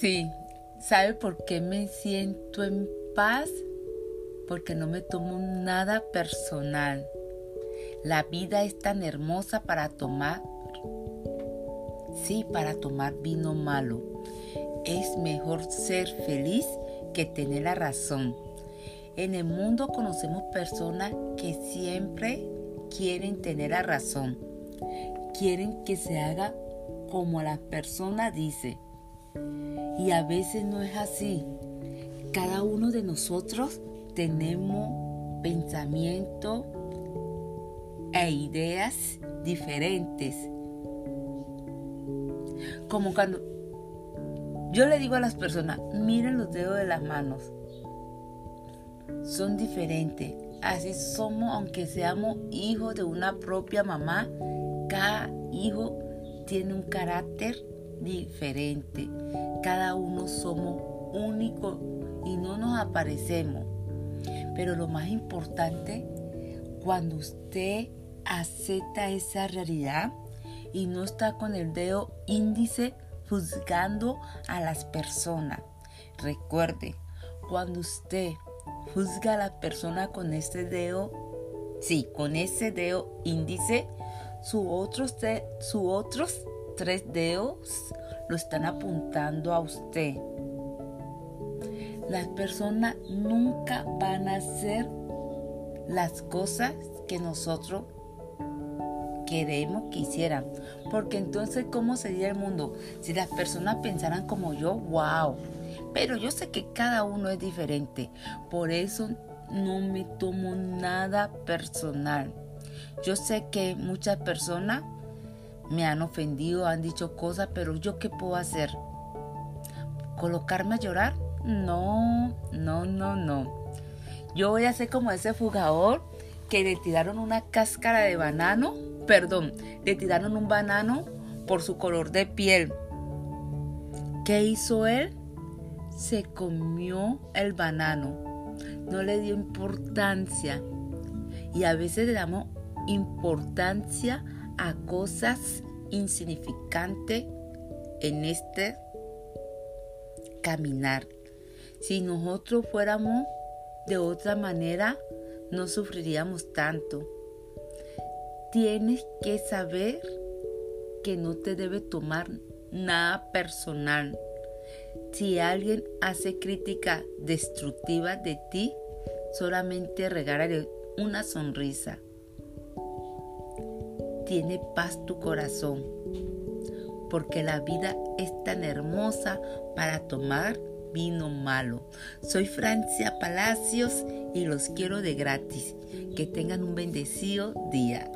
Sí, ¿sabe por qué me siento en paz? Porque no me tomo nada personal. La vida es tan hermosa para tomar, sí, para tomar vino malo. Es mejor ser feliz que tener la razón. En el mundo conocemos personas que siempre quieren tener la razón. Quieren que se haga como la persona dice. Y a veces no es así. Cada uno de nosotros tenemos pensamientos e ideas diferentes. Como cuando yo le digo a las personas, miren los dedos de las manos. Son diferentes. Así somos, aunque seamos hijos de una propia mamá, cada hijo tiene un carácter diferente. Cada uno somos únicos y no nos aparecemos. Pero lo más importante, cuando usted acepta esa realidad y no está con el dedo índice juzgando a las personas. Recuerde, cuando usted juzga a la persona con este dedo, sí, con ese dedo índice, sus otros, su otros tres dedos lo están apuntando a usted. Las personas nunca van a hacer las cosas que nosotros queremos que hicieran. Porque entonces, ¿cómo sería el mundo? Si las personas pensaran como yo, wow. Pero yo sé que cada uno es diferente. Por eso no me tomo nada personal. Yo sé que muchas personas me han ofendido, han dicho cosas, pero yo qué puedo hacer? ¿Colocarme a llorar? No, no, no, no. Yo voy a ser como ese fugador que le tiraron una cáscara de banano, perdón, le tiraron un banano por su color de piel. ¿Qué hizo él? Se comió el banano. No le dio importancia. Y a veces le damos importancia a cosas insignificantes en este caminar. Si nosotros fuéramos de otra manera, no sufriríamos tanto. Tienes que saber que no te debe tomar nada personal. Si alguien hace crítica destructiva de ti, solamente regálale una sonrisa. Tiene paz tu corazón, porque la vida es tan hermosa para tomar vino malo. Soy Francia Palacios y los quiero de gratis. Que tengan un bendecido día.